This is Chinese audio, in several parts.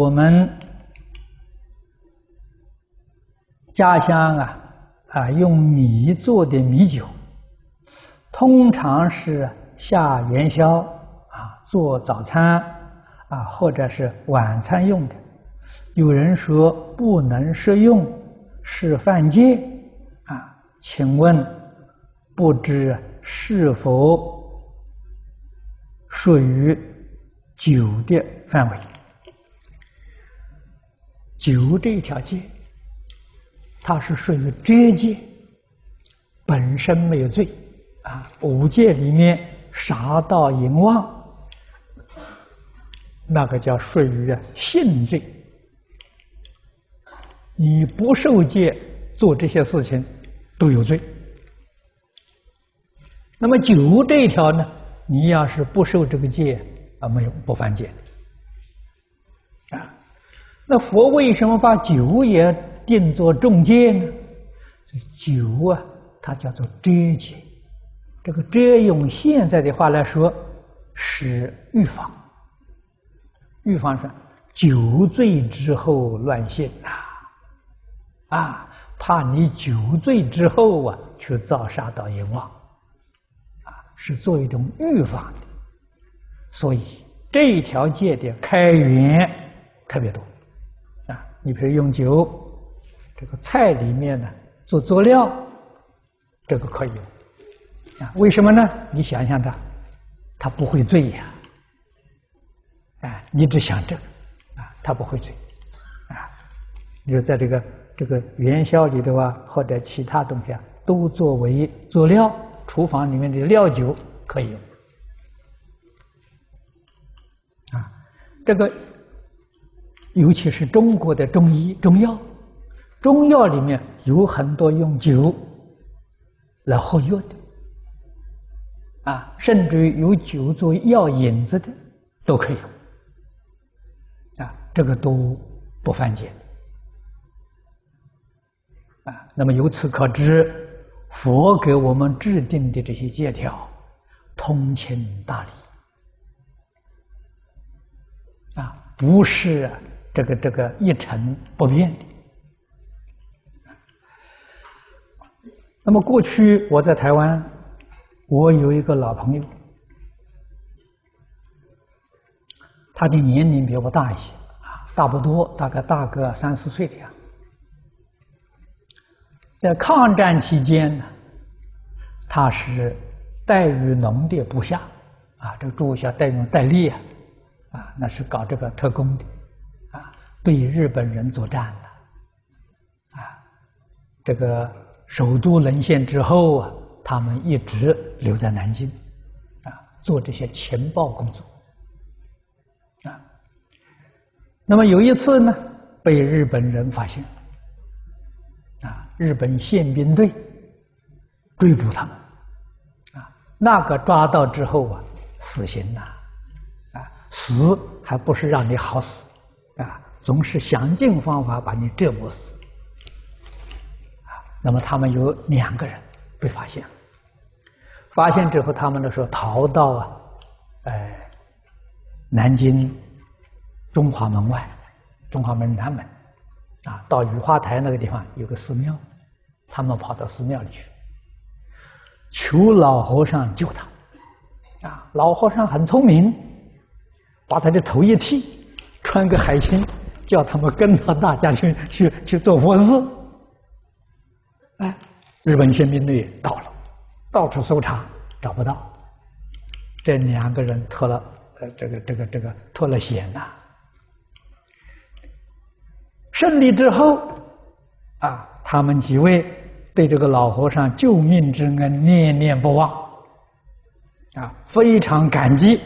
我们家乡啊啊，用米做的米酒，通常是下元宵啊，做早餐啊，或者是晚餐用的。有人说不能食用，是犯戒啊？请问不知是否属于酒的范围？酒这一条戒，它是属于遮戒，本身没有罪啊。五戒里面杀盗淫妄，那个叫属于性罪。你不受戒做这些事情都有罪。那么酒这一条呢？你要是不受这个戒啊，没有不犯戒。那佛为什么把酒也定作重戒呢？这酒啊，它叫做遮戒。这个遮用现在的话来说，是预防。预防是酒醉之后乱性啊，啊，怕你酒醉之后啊去造杀盗淫妄，啊，是做一种预防的。所以这一条戒的开源特别多。你比如用酒，这个菜里面呢做佐料，这个可以用啊？为什么呢？你想想它，它不会醉呀！啊，你只想这个啊，它不会醉啊。你说在这个这个元宵里头啊，或者其他东西啊，都作为佐料，厨房里面的料酒可以用啊。这个。尤其是中国的中医中药，中药里面有很多用酒来喝药的，啊，甚至于有酒做药引子的都可以用，啊，这个都不犯戒，啊，那么由此可知，佛给我们制定的这些戒条，通情达理，啊，不是。啊这个这个一成不变的。那么过去我在台湾，我有一个老朋友，他的年龄比我大一些啊，大不多，大概大个三四岁的样子。在抗战期间呢，他是戴雨农的部下啊，这个部下戴雨戴笠啊，啊，那是搞这个特工的。对日本人作战的，啊，这个首都沦陷之后啊，他们一直留在南京，啊，做这些情报工作，啊，那么有一次呢，被日本人发现，啊，日本宪兵队追捕他们，啊，那个抓到之后啊，死刑呐，啊，死还不是让你好死，啊。总是想尽方法把你折磨死，啊！那么他们有两个人被发现了，发现之后，他们那时候逃到啊，哎，南京中华门外，中华门南门，啊，到雨花台那个地方有个寺庙，他们跑到寺庙里去，求老和尚救他，啊，老和尚很聪明，把他的头一剃，穿个海青。叫他们跟着大家去 去去做佛事，哎，日本宪兵队到了，到处搜查找不到，这两个人脱了呃这个这个这个脱了险呐。胜利之后，啊，他们几位对这个老和尚救命之恩念念不忘，啊，非常感激。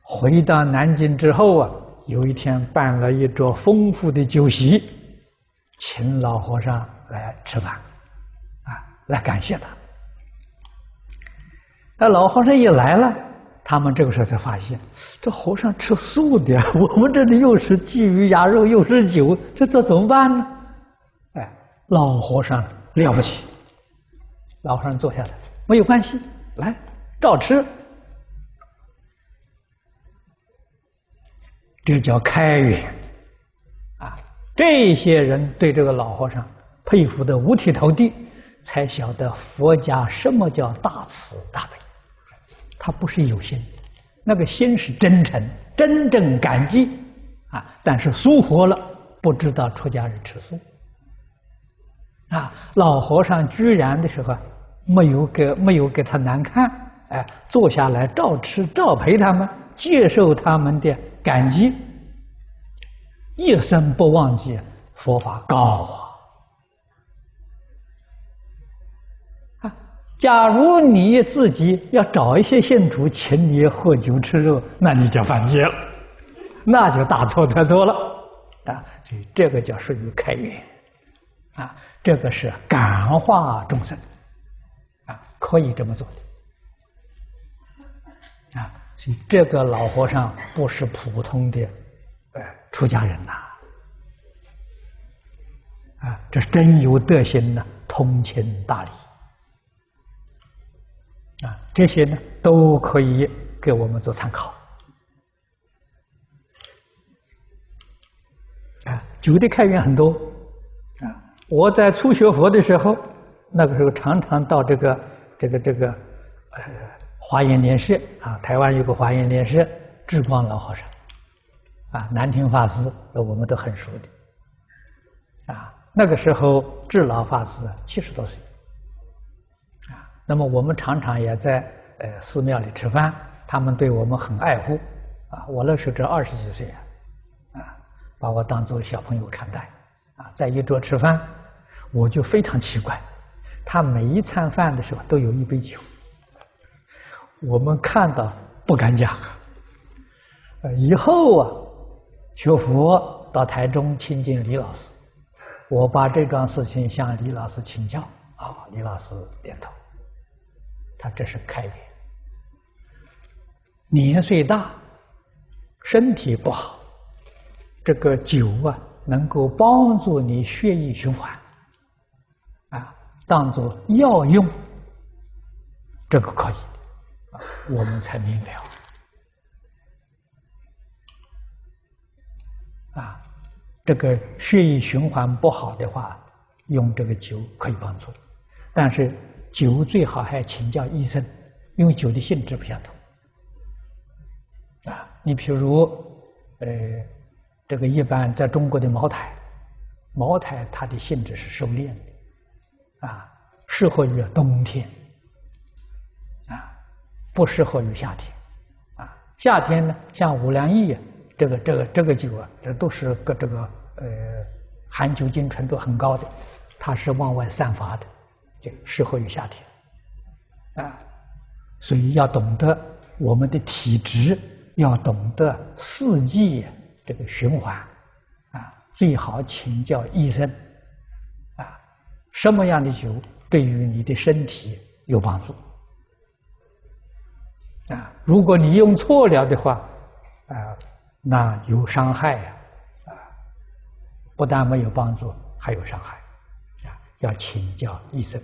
回到南京之后啊。有一天办了一桌丰富的酒席，请老和尚来吃饭，啊，来感谢他。那老和尚一来了，他们这个时候才发现，这和尚吃素的，我们这里又是鲫鱼鸭肉，又是酒，这这怎么办呢？哎，老和尚了不起，老和尚坐下来，没有关系，来照吃。这叫开源啊！这些人对这个老和尚佩服得五体投地，才晓得佛家什么叫大慈大悲。他不是有心，那个心是真诚，真正感激啊！但是疏忽了，不知道出家人吃素啊！老和尚居然的时候没有给没有给他难看，哎，坐下来照吃照陪他们，接受他们的感激，一生不忘记佛法高啊！啊假如你自己要找一些信徒请你喝酒吃肉，那你就犯戒了，那就大错特错了啊！所以这个叫属于开源啊，这个是感化众生啊，可以这么做的啊。这个老和尚不是普通的呃出家人呐啊，这真有德行呐，通情达理。啊，这些呢都可以给我们做参考。啊，酒的开源很多。啊，我在初学佛的时候，那个时候常常到这个这个这个呃华严莲社啊，台湾有个华严莲社，智光老和尚，啊，南亭法师，我们都很熟的。啊，那个时候智老法师七十多岁。啊那么我们常常也在呃寺庙里吃饭，他们对我们很爱护啊。我那时候只二十几岁啊，把我当做小朋友看待啊。在一桌吃饭，我就非常奇怪，他每一餐饭的时候都有一杯酒，我们看到不敢讲。以后啊学佛到台中亲近李老师，我把这桩事情向李老师请教啊，李老师点头。他这是开源，年岁大，身体不好，这个酒啊，能够帮助你血液循环，啊，当做药用，这个可以，我们才明了，啊，这个血液循环不好的话，用这个酒可以帮助，但是。酒最好还请教医生，因为酒的性质不相同。啊，你譬如，呃，这个一般在中国的茅台，茅台它的性质是收敛的，啊，适合于冬天，不适合于夏天，啊，夏天呢，像五粮液，这个这个这个酒啊，这都是个这个呃含酒精程度很高的，它是往外散发的。就适合于夏天，啊，所以要懂得我们的体质，要懂得四季这个循环，啊，最好请教医生，啊，什么样的酒对于你的身体有帮助，啊，如果你用错了的话，啊，那有伤害呀，啊，不但没有帮助，还有伤害。啊要请教医生。